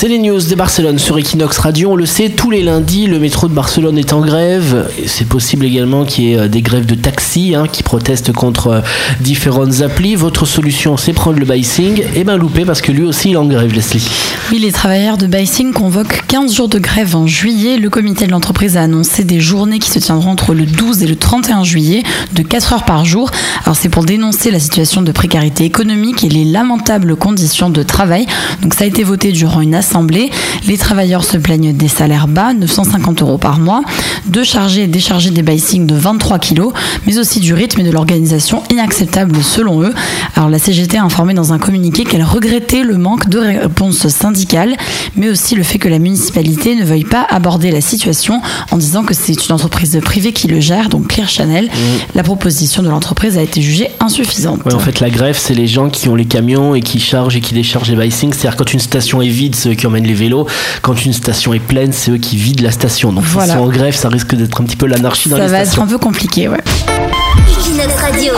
C'est les news de Barcelone sur Equinox Radio. On le sait, tous les lundis, le métro de Barcelone est en grève. C'est possible également qu'il y ait euh, des grèves de taxis hein, qui protestent contre euh, différentes applis. Votre solution, c'est prendre le Bicing. Et ben loupé parce que lui aussi il est en grève, Leslie. Oui, les travailleurs de Bicing convoquent 15 jours de grève en juillet. Le comité de l'entreprise a annoncé des journées qui se tiendront entre le 12 et le 31 juillet, de 4 heures par jour. Alors c'est pour dénoncer la situation de précarité économique et les lamentables conditions de travail. Donc ça a été voté durant une assemblée. Les travailleurs se plaignent des salaires bas, 950 euros par mois, de charger et décharger des bicing de 23 kilos, mais aussi du rythme et de l'organisation inacceptable selon eux. Alors la CGT a informé dans un communiqué qu'elle regrettait le manque de réponse syndicale, mais aussi le fait que la municipalité ne veuille pas aborder la situation en disant que c'est une entreprise privée qui le gère, donc Clear Channel. Mmh. La proposition de l'entreprise a été jugée insuffisante. en fait, la grève, c'est les gens qui ont les camions et qui chargent et qui déchargent les bicing. C'est-à-dire quand une station est vide, ceux qui emmènent les vélos. Quand une station est pleine, c'est eux qui vident la station. Donc voilà. s'ils sont en grève, ça risque d'être un petit peu l'anarchie dans les stations. Ça va être un peu compliqué, ouais. Radio.